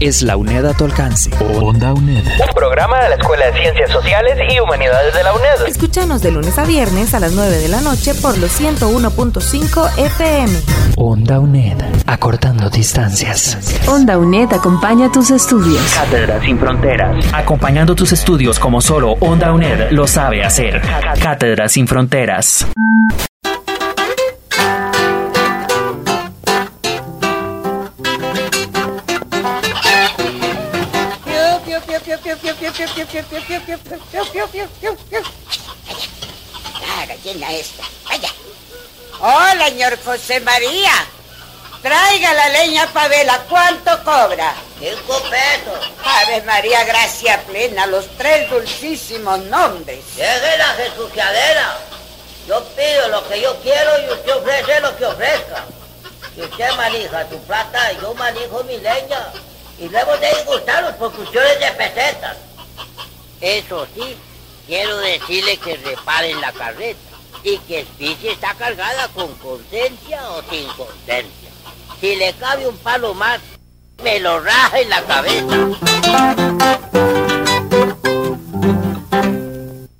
es la UNED a tu alcance. Onda UNED. Un programa de la Escuela de Ciencias Sociales y Humanidades de la UNED. Escúchanos de lunes a viernes a las 9 de la noche por los 101.5 FM. Onda UNED. Acortando distancias. Onda UNED acompaña tus estudios. Cátedra sin fronteras. Acompañando tus estudios como solo Onda UNED lo sabe hacer. Cátedra sin fronteras. La gallina esta. Vaya. Hola, señor José María. Traiga la leña para vela. ¿Cuánto cobra? Cinco pesos. Ave María, gracia plena. Los tres dulcísimos nombres. Deje la jesuciadera. Yo pido lo que yo quiero y usted ofrece lo que ofrezca. Si usted maneja su plata, yo manejo mi leña. Y luego de disgustarnos por cuestiones de pesetas. Eso sí, quiero decirle que reparen la carreta y que si está cargada con conciencia o sin conciencia. Si le cabe un palo más, me lo raja en la cabeza.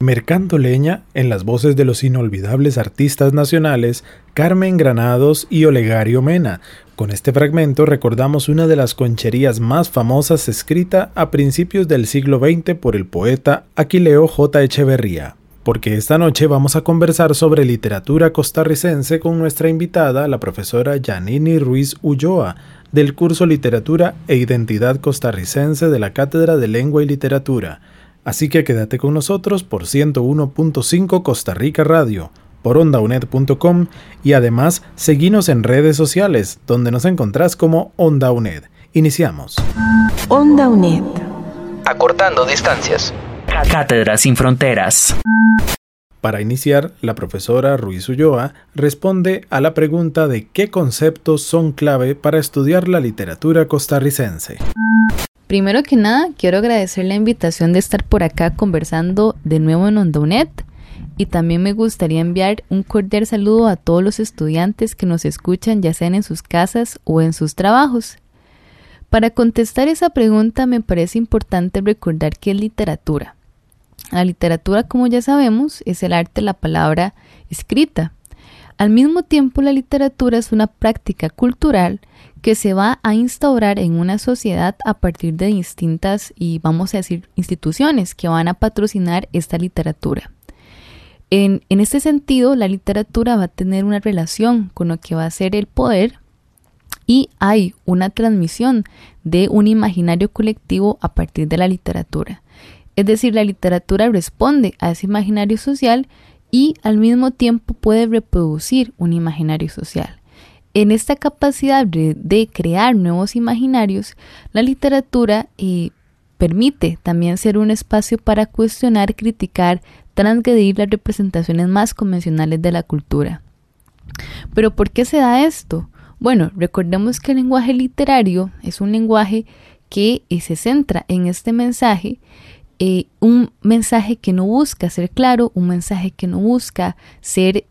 Mercando Leña en las voces de los inolvidables artistas nacionales Carmen Granados y Olegario Mena. Con este fragmento recordamos una de las concherías más famosas escrita a principios del siglo XX por el poeta Aquileo J. Echeverría. Porque esta noche vamos a conversar sobre literatura costarricense con nuestra invitada, la profesora Janini Ruiz Ulloa, del curso Literatura e Identidad Costarricense de la Cátedra de Lengua y Literatura. Así que quédate con nosotros por 101.5 Costa Rica Radio, por ondaunet.com y además seguinos en redes sociales donde nos encontrás como Onda UNED. Iniciamos. Onda UNED. Acortando distancias. Cátedra sin fronteras. Para iniciar, la profesora Ruiz Ulloa responde a la pregunta de qué conceptos son clave para estudiar la literatura costarricense. Primero que nada, quiero agradecer la invitación de estar por acá conversando de nuevo en Ondaunet y también me gustaría enviar un cordial saludo a todos los estudiantes que nos escuchan ya sean en sus casas o en sus trabajos. Para contestar esa pregunta me parece importante recordar qué es literatura. La literatura, como ya sabemos, es el arte de la palabra escrita. Al mismo tiempo, la literatura es una práctica cultural que se va a instaurar en una sociedad a partir de distintas y vamos a decir instituciones que van a patrocinar esta literatura. En, este sentido, la literatura va a tener una relación con lo que va a ser el poder y hay una transmisión de un imaginario colectivo a partir de la literatura. Es decir, la literatura responde a ese imaginario social y al mismo tiempo puede reproducir un imaginario social. En esta capacidad de, crear nuevos imaginarios, la literatura eh, permite también ser un espacio para cuestionar, criticar, transgredir las representaciones más convencionales de la cultura. Pero ¿por qué se da esto? Bueno, recordemos que el lenguaje literario es un lenguaje que eh, se centra en este mensaje, eh, un mensaje que no busca ser claro, un mensaje que no busca ser,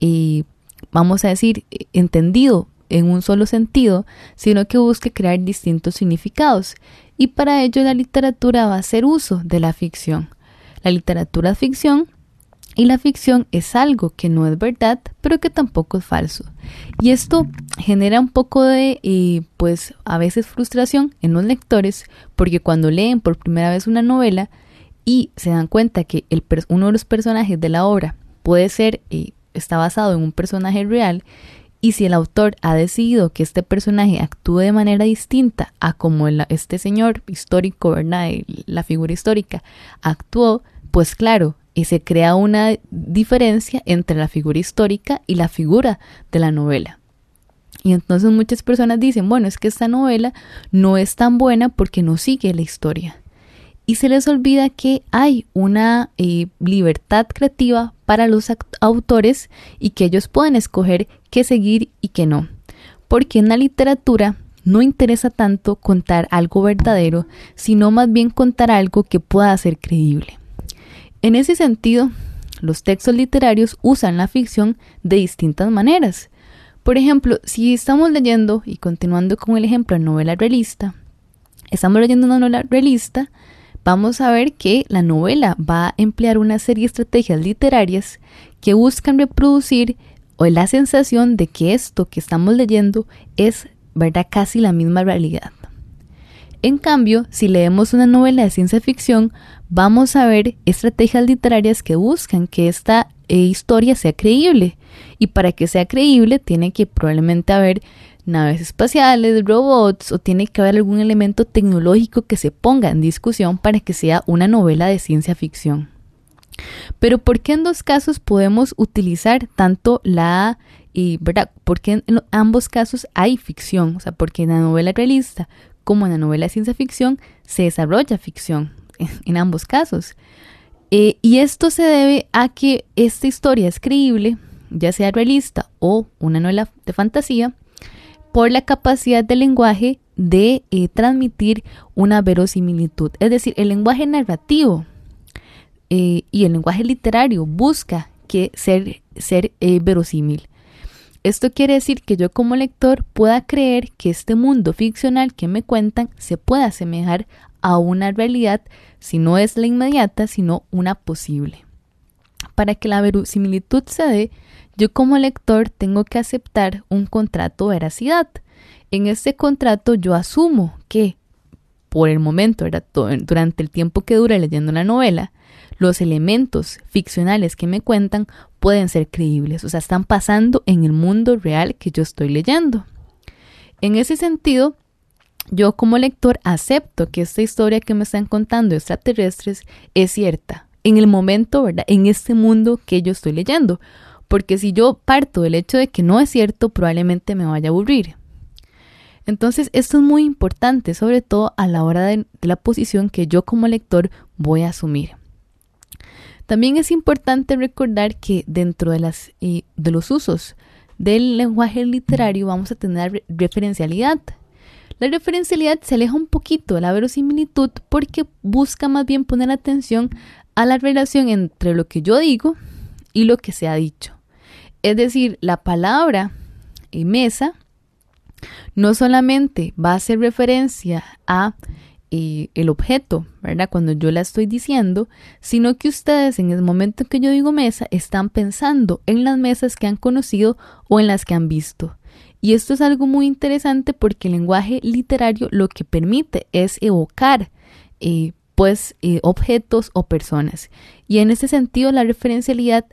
vamos a decir, entendido en un solo sentido, sino que busque crear distintos significados. Y para ello la literatura va a hacer uso de la ficción. La literatura ficción y la ficción es algo que no es verdad, pero que tampoco es falso. Y esto genera un poco de, eh, pues, a veces frustración en los lectores, porque cuando leen por primera vez una novela y se dan cuenta que el, uno de los personajes de la obra puede ser, eh, está basado en un personaje real, y si el autor ha decidido que este personaje actúe de manera distinta a como este señor histórico, ¿verdad? La figura histórica actuó, pues claro, y se crea una diferencia entre la figura histórica y la figura de la novela. Y entonces muchas personas dicen, bueno, es que esta novela no es tan buena porque no sigue la historia. y se les olvida que hay una eh, libertad creativa para los autores y que ellos pueden escoger qué seguir y qué no. Porque en la literatura no interesa tanto contar algo verdadero, sino más bien contar algo que pueda ser creíble. En ese sentido, los textos literarios usan la ficción de distintas maneras. Por ejemplo, si estamos leyendo, y continuando con el ejemplo de novela realista, estamos leyendo una novela realista, vamos a ver que la novela va a emplear una serie de estrategias literarias que buscan reproducir o la sensación de que esto que estamos leyendo es ¿verdad? Casi la misma realidad. En cambio, si leemos una novela de ciencia ficción, vamos a ver estrategias literarias que buscan que esta eh, historia sea creíble. Y para que sea creíble, tiene que probablemente haber naves espaciales, robots o tiene que haber algún elemento tecnológico que se ponga en discusión para que sea una novela de ciencia ficción. Pero ¿por qué en dos casos podemos utilizar tanto la y, ¿verdad? Porque en ambos casos hay ficción, o sea, porque en la novela realista como en la novela de ciencia ficción se desarrolla ficción en, ambos casos. Eh, y esto se debe a que esta historia es creíble, ya sea realista o una novela de fantasía, por la capacidad del lenguaje de eh, transmitir una verosimilitud. Es decir, el lenguaje narrativo eh, y el lenguaje literario busca que ser, ser verosímil. Esto quiere decir que yo como lector pueda creer que este mundo ficcional que me cuentan se puede asemejar a una realidad, si no es la inmediata, sino una posible. Para que la verosimilitud se dé, yo como lector tengo que aceptar un contrato de veracidad. En este contrato yo asumo que, por el momento, durante el tiempo que dura leyendo una novela, los elementos ficcionales que me cuentan pueden ser creíbles, o sea, están pasando en el mundo real que yo estoy leyendo. En ese sentido, yo como lector acepto que esta historia que me están contando extraterrestres es cierta, en el momento, ¿verdad? En este mundo que yo estoy leyendo. Porque si yo parto del hecho de que no es cierto, probablemente me vaya a aburrir. Entonces, esto es muy importante, sobre todo a la hora de, la posición que yo como lector voy a asumir. También es importante recordar que dentro de, las, de los usos del lenguaje literario vamos a tener referencialidad. La referencialidad se aleja un poquito de la verosimilitud porque busca más bien poner atención a la relación entre lo que yo digo y lo que se ha dicho. Es decir, la palabra mesa no solamente va a hacer referencia a el objeto, ¿verdad? Cuando yo la estoy diciendo, sino que ustedes en el momento que yo digo mesa están pensando en las mesas que han conocido o en las que han visto. Y esto es algo muy interesante porque el lenguaje literario lo que permite es evocar eh, pues eh, objetos o personas. Y en ese sentido la referencialidad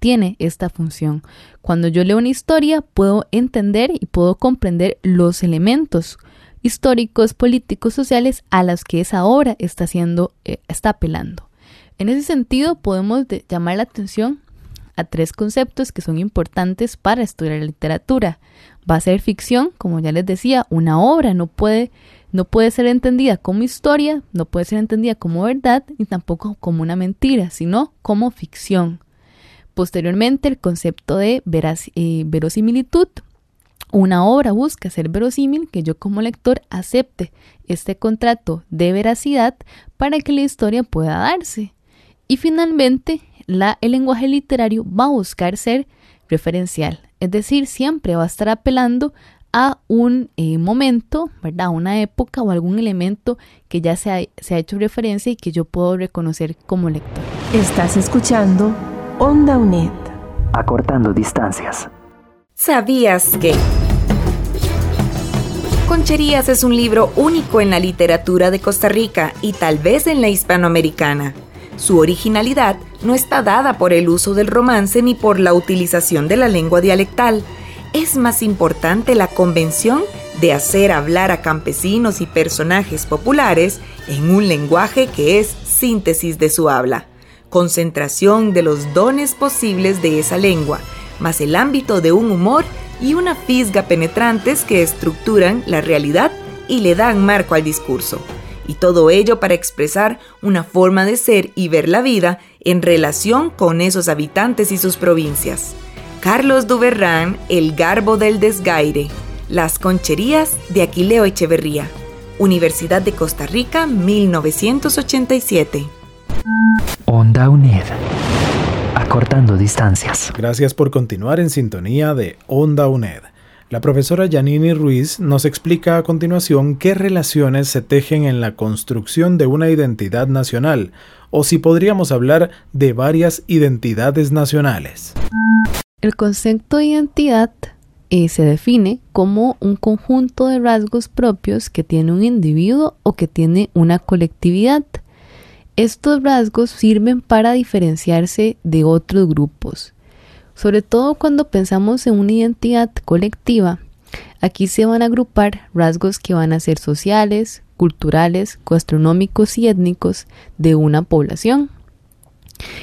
tiene esta función. Cuando yo leo una historia puedo entender y puedo comprender los elementos históricos, políticos, sociales a los que esa obra está haciendo, eh, está apelando. En ese sentido, podemos llamar la atención a tres conceptos que son importantes para estudiar la literatura. Va a ser ficción, como ya les decía, una obra no puede, no puede ser entendida como historia, no puede ser entendida como verdad, ni tampoco como una mentira, sino como ficción. Posteriormente, el concepto de eh, verosimilitud, una obra busca ser verosímil que yo como lector acepte este contrato de veracidad para que la historia pueda darse. Y finalmente, el lenguaje literario va a buscar ser referencial, es decir, siempre va a estar apelando a un eh, momento, ¿verdad? una época o algún elemento que ya se ha, se ha hecho referencia y que yo puedo reconocer como lector. Estás escuchando Onda UNED. Acortando distancias. ¿Sabías que? Concherías es un libro único en la literatura de Costa Rica y tal vez en la hispanoamericana. Su originalidad no está dada por el uso del romance ni por la utilización de la lengua dialectal. Es más importante la convención de hacer hablar a campesinos y personajes populares en un lenguaje que es síntesis de su habla, concentración de los dones posibles de esa lengua más el ámbito de un humor y una fisga penetrantes que estructuran la realidad y le dan marco al discurso. Y todo ello para expresar una forma de ser y ver la vida en relación con esos habitantes y sus provincias. Carlos Duverrán, El Garbo del Desgaire, Las Concherías de Aquileo Echeverría, Universidad de Costa Rica, 1987. Onda UNED. Acortando distancias. Gracias por continuar en sintonía de Onda UNED. La profesora Yanini Ruiz nos explica a continuación qué relaciones se tejen en la construcción de una identidad nacional, o si podríamos hablar de varias identidades nacionales. El concepto de identidad eh, se define como un conjunto de rasgos propios que tiene un individuo o que tiene una colectividad. Estos rasgos sirven para diferenciarse de otros grupos. Sobre todo cuando pensamos en una identidad colectiva, aquí se van a agrupar rasgos que van a ser sociales, culturales, gastronómicos y étnicos de una población.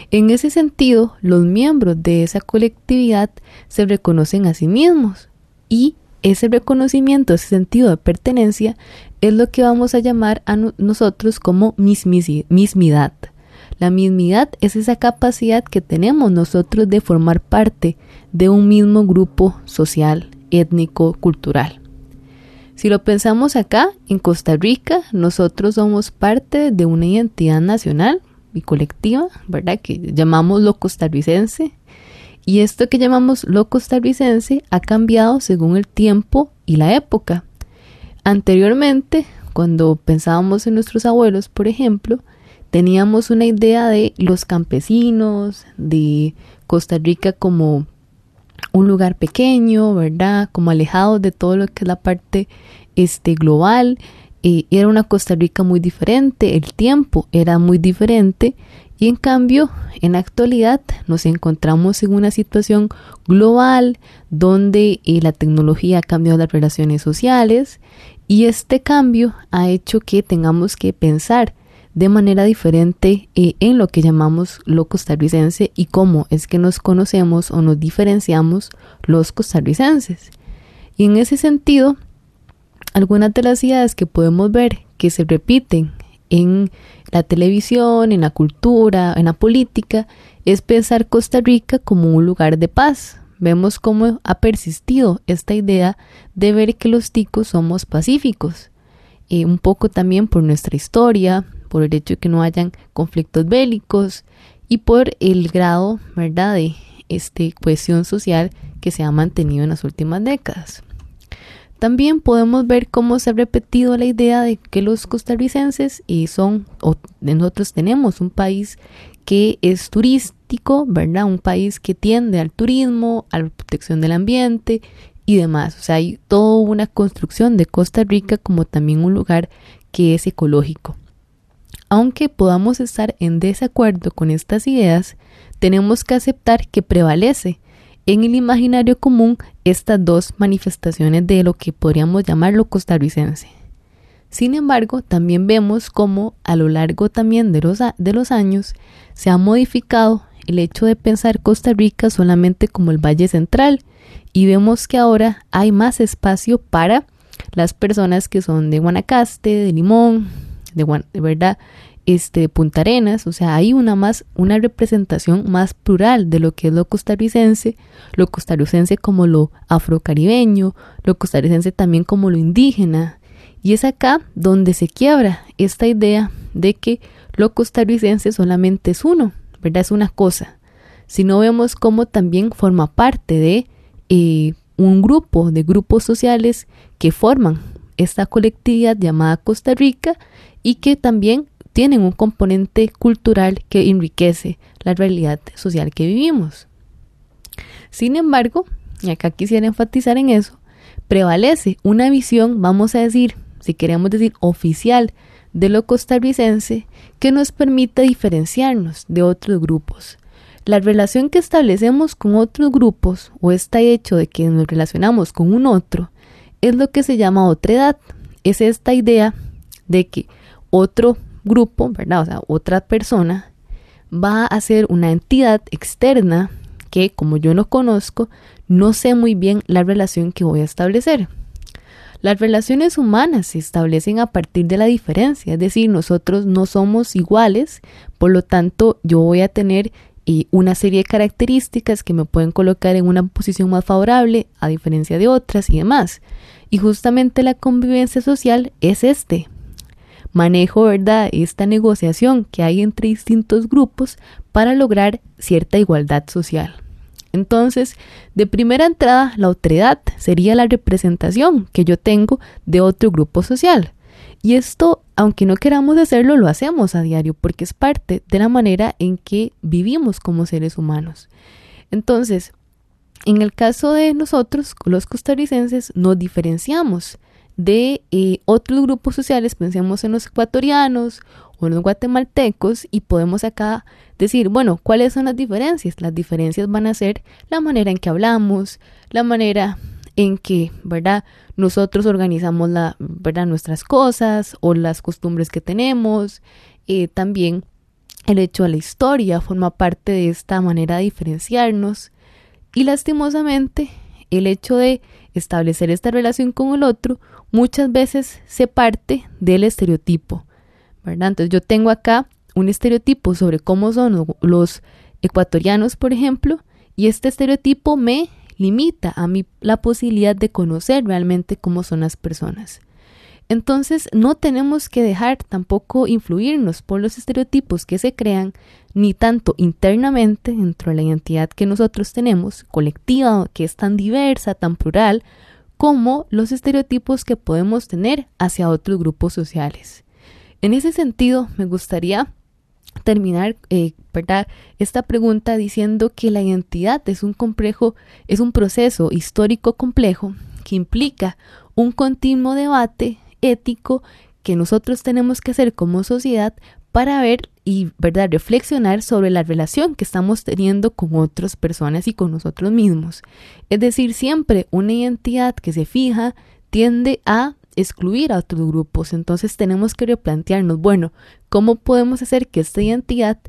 En ese sentido, los miembros de esa colectividad se reconocen a sí mismos y ese reconocimiento, ese sentido de pertenencia es lo que vamos a llamar a nosotros como mismidad. La mismidad es esa capacidad que tenemos nosotros de formar parte de un mismo grupo social, étnico, cultural. Si lo pensamos acá, en Costa Rica, nosotros somos parte de una identidad nacional y colectiva, ¿verdad? Que llamamos lo costarricense. Y esto que llamamos lo costarricense ha cambiado según el tiempo y la época. Anteriormente, cuando pensábamos en nuestros abuelos, por ejemplo, teníamos una idea de los campesinos, de Costa Rica como un lugar pequeño, ¿verdad? Como alejado de todo lo que es la parte este, global. Eh, era una Costa Rica muy diferente, el tiempo era muy diferente y en cambio en la actualidad nos encontramos en una situación global donde eh, la tecnología ha cambiado las relaciones sociales y este cambio ha hecho que tengamos que pensar de manera diferente eh, en lo que llamamos lo costarricense y cómo es que nos conocemos o nos diferenciamos los costarricenses. Y en ese sentido, algunas de las ideas que podemos ver que se repiten en la televisión, en la cultura, en la política, es pensar Costa Rica como un lugar de paz. Vemos cómo ha persistido esta idea de ver que los ticos somos pacíficos. y un poco también por nuestra historia, por el hecho de que no hayan conflictos bélicos y por el grado, ¿verdad?, de este, cohesión social que se ha mantenido en las últimas décadas. También podemos ver cómo se ha repetido la idea de que los costarricenses y son, o nosotros tenemos un país que es turístico, ¿verdad? Un país que tiende al turismo, a la protección del ambiente y demás. O sea, hay toda una construcción de Costa Rica como también un lugar que es ecológico. Aunque podamos estar en desacuerdo con estas ideas, tenemos que aceptar que prevalece en el imaginario común estas dos manifestaciones de lo que podríamos llamar lo costarricense. Sin embargo, también vemos cómo a lo largo también de los, de los años se ha modificado el hecho de pensar Costa Rica solamente como el Valle Central y vemos que ahora hay más espacio para las personas que son de Guanacaste, de Limón, de, verdad este Punta Arenas, o sea, hay una más una representación más plural de lo que es lo costarricense, lo costarricense como lo afrocaribeño, lo costarricense también como lo indígena. Y es acá donde se quiebra esta idea de que lo costarricense solamente es uno, ¿verdad? Es una cosa. Si no vemos cómo también forma parte de eh, un grupo de grupos sociales que forman esta colectividad llamada Costa Rica y que también tienen un componente cultural que enriquece la realidad social que vivimos. Sin embargo, y acá quisiera enfatizar en eso, prevalece una visión, vamos a decir, si queremos decir oficial, de lo costarricense que nos permite diferenciarnos de otros grupos. La relación que establecemos con otros grupos o este hecho de que nos relacionamos con un otro es lo que se llama otra edad. Es esta idea de que otro grupo, ¿verdad? O sea, otra persona va a ser una entidad externa que, como yo no conozco, no sé muy bien la relación que voy a establecer. Las relaciones humanas se establecen a partir de la diferencia, es decir, nosotros no somos iguales, por lo tanto yo voy a tener eh, una serie de características que me pueden colocar en una posición más favorable a diferencia de otras y demás. Y justamente la convivencia social es este, manejo, ¿verdad?, esta negociación que hay entre distintos grupos para lograr cierta igualdad social. Entonces, de primera entrada, la autoridad sería la representación que yo tengo de otro grupo social. Y esto, aunque no queramos hacerlo, lo hacemos a diario porque es parte de la manera en que vivimos como seres humanos. Entonces, en el caso de nosotros, los costarricenses, nos diferenciamos de eh, otros grupos sociales, pensemos en los ecuatorianos o los guatemaltecos y podemos acá decir, bueno, ¿cuáles son las diferencias? Las diferencias van a ser la manera en que hablamos, la manera en que, ¿verdad? Nosotros organizamos la, ¿verdad? nuestras cosas o las costumbres que tenemos. Eh, también el hecho de la historia forma parte de esta manera de diferenciarnos. Y lastimosamente, el hecho de establecer esta relación con el otro muchas veces se parte del estereotipo. Entonces yo tengo acá un estereotipo sobre cómo son los ecuatorianos, por ejemplo, y este estereotipo me limita a mí la posibilidad de conocer realmente cómo son las personas. Entonces no tenemos que dejar tampoco influirnos por los estereotipos que se crean, ni tanto internamente dentro de la identidad que nosotros tenemos, colectiva, que es tan diversa, tan plural, como los estereotipos que podemos tener hacia otros grupos sociales. En ese sentido, me gustaría terminar eh, esta pregunta diciendo que la identidad es un complejo, es un proceso histórico complejo que implica un continuo debate ético que nosotros tenemos que hacer como sociedad para ver y verdad reflexionar sobre la relación que estamos teniendo con otras personas y con nosotros mismos. Es decir, siempre una identidad que se fija tiende a excluir a otros grupos. Entonces tenemos que replantearnos, bueno, ¿cómo podemos hacer que esta identidad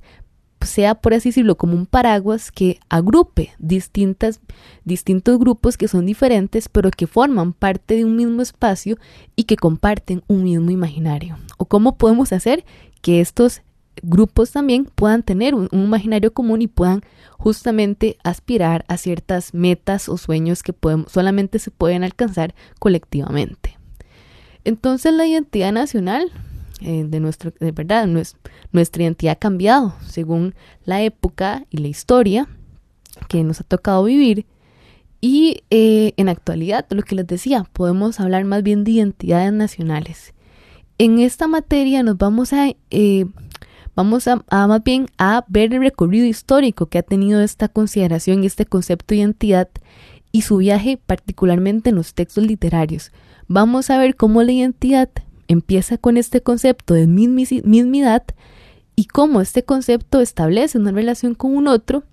sea, por así decirlo, como un paraguas que agrupe distintas, distintos grupos que son diferentes, pero que forman parte de un mismo espacio y que comparten un mismo imaginario? ¿O cómo podemos hacer que estos grupos también puedan tener un, imaginario común y puedan justamente aspirar a ciertas metas o sueños que solamente se pueden alcanzar colectivamente? Entonces la identidad nacional eh, de nuestro, de verdad, nuestra identidad ha cambiado según la época y la historia que nos ha tocado vivir. Y eh, en actualidad, lo que les decía, podemos hablar más bien de identidades nacionales. En esta materia nos vamos a, eh, vamos a, más bien a ver el recorrido histórico que ha tenido esta consideración y este concepto de identidad y su viaje particularmente en los textos literarios, vamos a ver cómo la identidad empieza con este concepto de mismidad y cómo este concepto establece una relación con un otro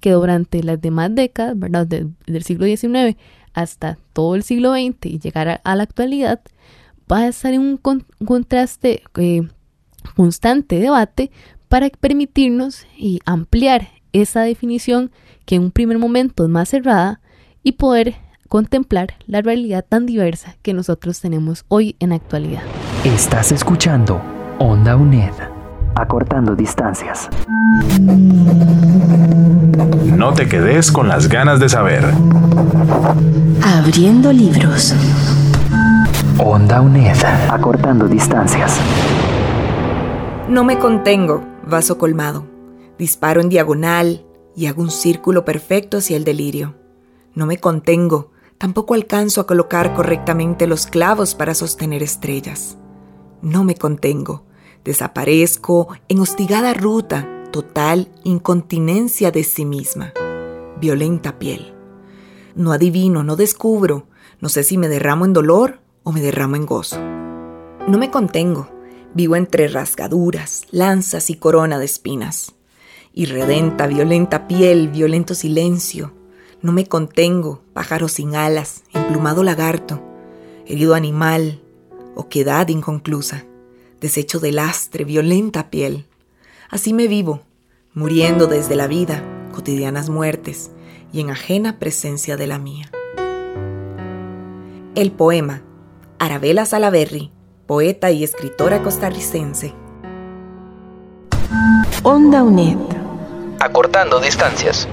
que durante las demás décadas, ¿verdad? del siglo XIX hasta todo el siglo XX y llegar a, la actualidad, va a estar en un, contraste eh, constante debate para permitirnos y ampliar esa definición que en un primer momento es más cerrada y poder contemplar la realidad tan diversa que nosotros tenemos hoy en actualidad. Estás escuchando Onda UNED, acortando distancias. No te quedes con las ganas de saber. Abriendo libros. Onda UNED, acortando distancias. No me contengo, vaso colmado. Disparo en diagonal y hago un círculo perfecto hacia el delirio. No me contengo, Tampoco alcanzo a colocar correctamente los clavos para sostener estrellas. No me contengo. Desaparezco en hostigada ruta, total incontinencia de sí misma. Violenta piel. No adivino, no descubro. No sé si me derramo en dolor o me derramo en gozo. No me contengo. Vivo entre rasgaduras, lanzas y corona de espinas. Irredenta, violenta piel, violento silencio no me contengo, pájaro sin alas, emplumado lagarto, herido animal, oquedad inconclusa, desecho de lastre, violenta piel. Así me vivo, muriendo desde la vida, cotidianas muertes y en ajena presencia de la mía. El poema, Arabella Salaverry, poeta y escritora costarricense. Onda UNED. Acortando distancias.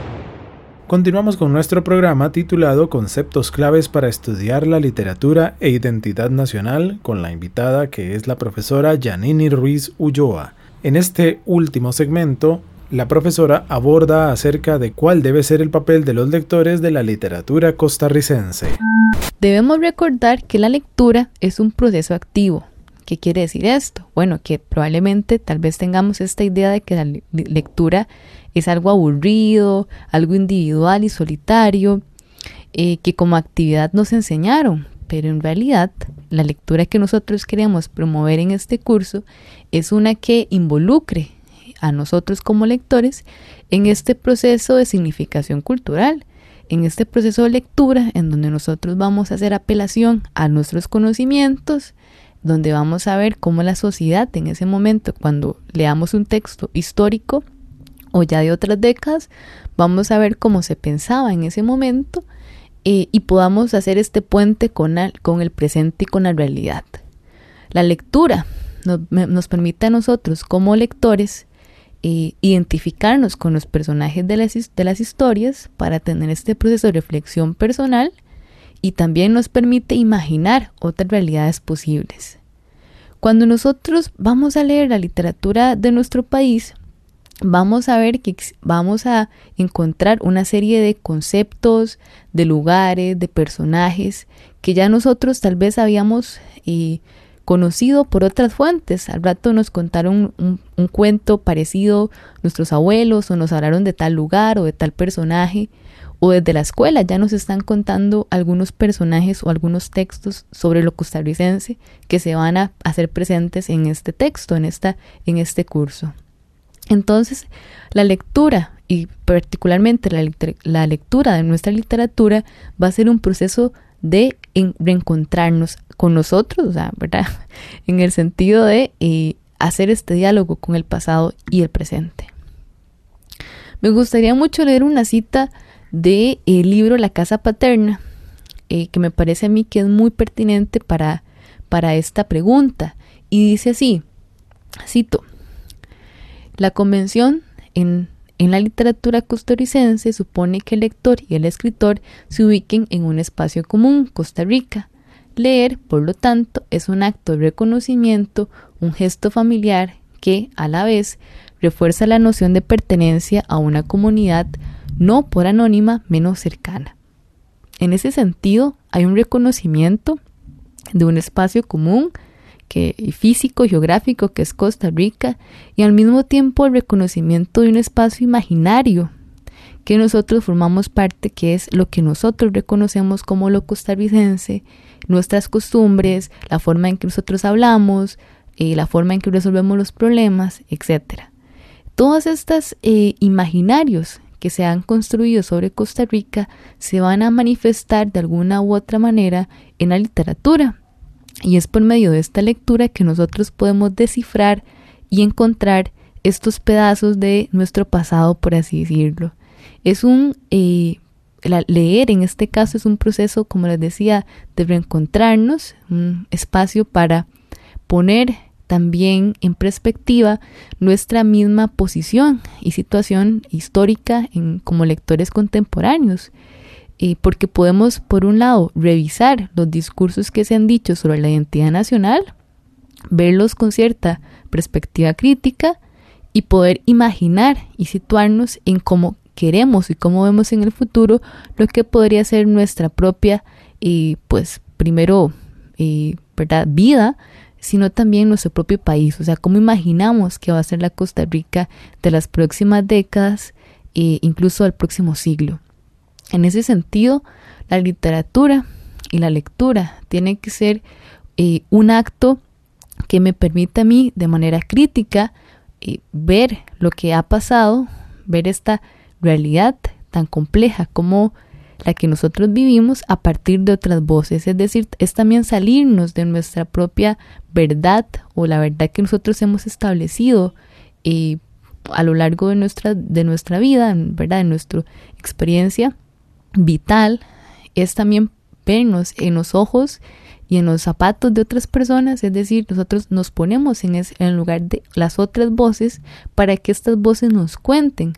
Continuamos con nuestro programa titulado Conceptos claves para estudiar la literatura e identidad nacional con la invitada que es la profesora Janini Ruiz Ulloa. En este último segmento, la profesora aborda acerca de cuál debe ser el papel de los lectores de la literatura costarricense. Debemos recordar que la lectura es un proceso activo. ¿Qué quiere decir esto? Bueno, que probablemente tal vez tengamos esta idea de que la lectura es algo aburrido, algo individual y solitario, eh, que como actividad nos enseñaron, pero en realidad la lectura que nosotros queremos promover en este curso es una que involucre a nosotros como lectores en este proceso de significación cultural, en este proceso de lectura en donde nosotros vamos a hacer apelación a nuestros conocimientos, donde vamos a ver cómo la sociedad en ese momento, cuando leamos un texto histórico o ya de otras décadas, vamos a ver cómo se pensaba en ese momento eh, y podamos hacer este puente con, con el presente y con la realidad. La lectura nos, permite a nosotros como lectores identificarnos con los personajes de las historias para tener este proceso de reflexión personal y también nos permite imaginar otras realidades posibles. Cuando nosotros vamos a leer la literatura de nuestro país, vamos a ver que vamos a encontrar una serie de conceptos, de lugares, de personajes que ya nosotros tal vez habíamos eh, conocido por otras fuentes. Al rato nos contaron un, cuento parecido nuestros abuelos o nos hablaron de tal lugar o de tal personaje o desde la escuela ya nos están contando algunos personajes o algunos textos sobre lo costarricense que se van a hacer presentes en este texto, en, esta, en este curso. Entonces, la lectura y particularmente la, lectura de nuestra literatura va a ser un proceso de reencontrarnos con nosotros, ¿verdad? En el sentido de eh, hacer este diálogo con el pasado y el presente. Me gustaría mucho leer una cita del de, libro La Casa Paterna, eh, que me parece a mí que es muy pertinente para, para esta pregunta. Y dice así, cito, la convención en en la literatura costarricense supone que el lector y el escritor se ubiquen en un espacio común, Costa Rica. Leer, por lo tanto, es un acto de reconocimiento, un gesto familiar que, a la vez, refuerza la noción de pertenencia a una comunidad no por anónima menos cercana. En ese sentido, hay un reconocimiento de un espacio común que, físico geográfico que es Costa Rica y al mismo tiempo el reconocimiento de un espacio imaginario que nosotros formamos parte, que es lo que nosotros reconocemos como lo costarricense, nuestras costumbres, la forma en que nosotros hablamos, eh, la forma en que resolvemos los problemas, etc. Todos estos eh, imaginarios que se han construido sobre Costa Rica se van a manifestar de alguna u otra manera en la literatura. Y es por medio de esta lectura que nosotros podemos descifrar y encontrar estos pedazos de nuestro pasado, por así decirlo. Es un eh, leer en este caso es un proceso, como les decía, de reencontrarnos, un espacio para poner también en perspectiva nuestra misma posición y situación histórica como lectores contemporáneos porque podemos, por un lado, revisar los discursos que se han dicho sobre la identidad nacional, verlos con cierta perspectiva crítica y poder imaginar y situarnos en cómo queremos y cómo vemos en el futuro lo que podría ser nuestra propia, y pues primero, ¿verdad? vida, sino también nuestro propio país, o sea, cómo imaginamos que va a ser la Costa Rica de las próximas décadas e incluso del próximo siglo. En ese sentido, la literatura y la lectura tienen que ser eh, un acto que me permita a mí de manera crítica eh, ver lo que ha pasado, ver esta realidad tan compleja como la que nosotros vivimos a partir de otras voces. Es decir, es también salirnos de nuestra propia verdad o la verdad que nosotros hemos establecido eh, a lo largo de nuestra, de nuestra vida, ¿verdad? de nuestra experiencia vital es también vernos en los ojos y en los zapatos de otras personas, es decir, nosotros nos ponemos en, en lugar de las otras voces para que estas voces nos cuenten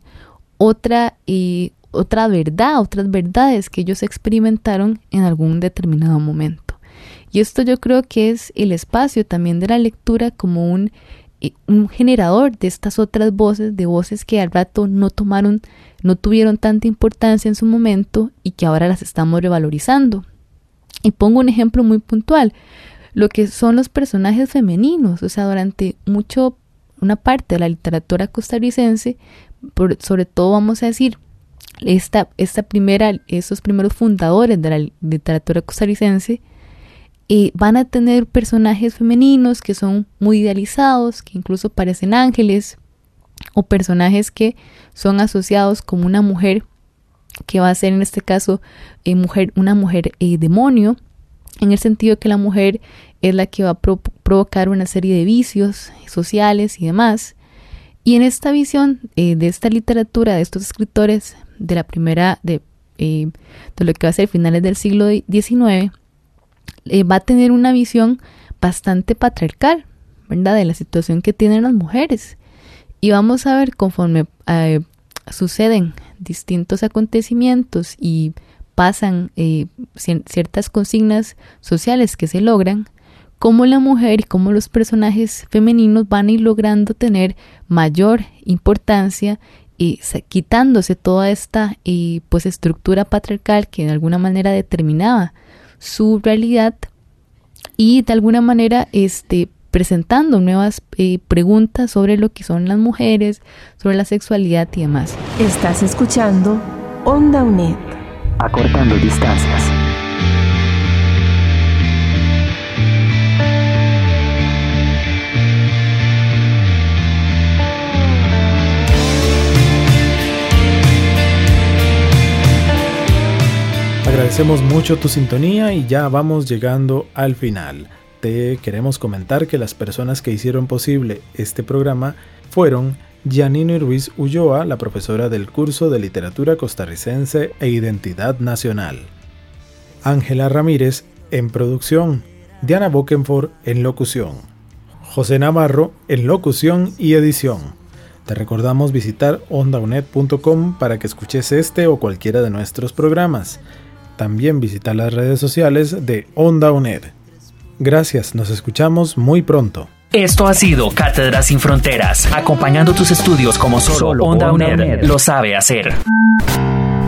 otra y otra verdad, otras verdades que ellos experimentaron en algún determinado momento. Y esto yo creo que es el espacio también de la lectura como un, eh, un generador de estas otras voces, de voces que al rato no tomaron, no tuvieron tanta importancia en su momento y que ahora las estamos revalorizando. Y pongo un ejemplo muy puntual, lo que son los personajes femeninos, o sea, durante mucho, una parte de la literatura costarricense, sobre todo vamos a decir, esta, esta primera, esos primeros fundadores de la literatura costarricense, eh, van a tener personajes femeninos que son muy idealizados, que incluso parecen ángeles, o personajes que son asociados como una mujer que va a ser en este caso eh, mujer, una mujer eh, demonio, en el sentido que la mujer es la que va a provocar una serie de vicios sociales y demás. Y en esta visión de esta literatura, de estos escritores de la primera, de, de lo que va a ser finales del siglo XIX, va a tener una visión bastante patriarcal, ¿verdad? De la situación que tienen las mujeres. Y vamos a ver conforme suceden distintos acontecimientos y pasan eh, ciertas consignas sociales que se logran, cómo la mujer y cómo los personajes femeninos van a ir logrando tener mayor importancia y quitándose toda esta eh, pues estructura patriarcal que de alguna manera determinaba su realidad y de alguna manera este presentando nuevas eh, preguntas sobre lo que son las mujeres, sobre la sexualidad y demás. Estás escuchando Onda UNED. Acortando distancias. Agradecemos mucho tu sintonía y ya vamos llegando al final te queremos comentar que las personas que hicieron posible este programa fueron Janine Ruiz Ulloa, la profesora del curso de Literatura Costarricense e Identidad Nacional. Ángela Ramírez en producción, Diana Bokenford en locución, José Navarro en locución y edición. Te recordamos visitar ondaunet.com para que escuches este o cualquiera de nuestros programas. También visita las redes sociales de Onda Gracias, nos escuchamos muy pronto. Esto ha sido Cátedras sin Fronteras, acompañando tus estudios como solo, Onda, UNED, lo sabe hacer.